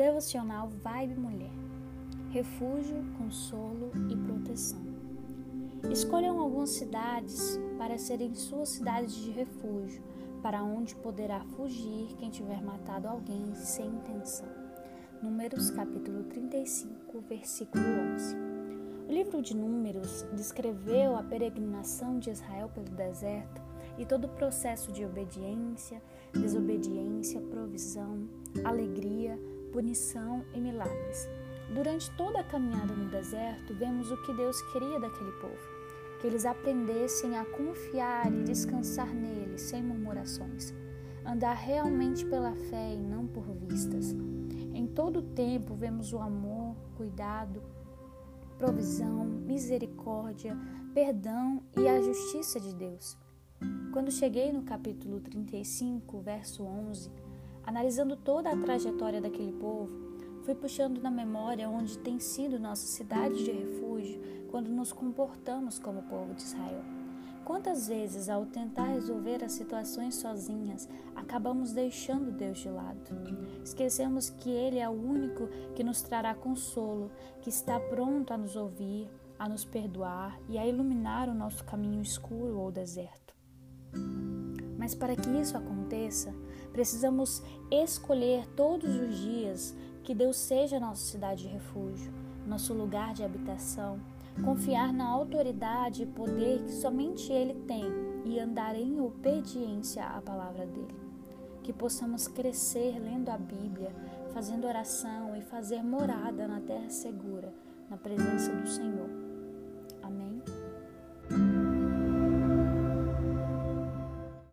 Devocional Vibe Mulher. Refúgio, consolo e proteção. Escolham algumas cidades para serem suas cidades de refúgio, para onde poderá fugir quem tiver matado alguém sem intenção. Números capítulo 35, versículo 11. O livro de Números descreveu a peregrinação de Israel pelo deserto e todo o processo de obediência, desobediência, provisão, alegria, punição e milagres. Durante toda a caminhada no deserto, vemos o que Deus queria daquele povo: que eles aprendessem a confiar e descansar nele sem murmurações, andar realmente pela fé e não por vistas. Em todo o tempo vemos o amor, cuidado, provisão, misericórdia, perdão e a justiça de Deus. Quando cheguei no capítulo 35, verso 11, Analisando toda a trajetória daquele povo, fui puxando na memória onde tem sido nossa cidade de refúgio quando nos comportamos como povo de Israel. Quantas vezes, ao tentar resolver as situações sozinhas, acabamos deixando Deus de lado? Esquecemos que Ele é o único que nos trará consolo, que está pronto a nos ouvir, a nos perdoar e a iluminar o nosso caminho escuro ou deserto. Mas para que isso aconteça, precisamos escolher todos os dias que Deus seja nossa cidade de refúgio, nosso lugar de habitação, confiar na autoridade e poder que somente Ele tem e andar em obediência à palavra dele. Que possamos crescer lendo a Bíblia, fazendo oração e fazer morada na terra segura, na presença do Senhor.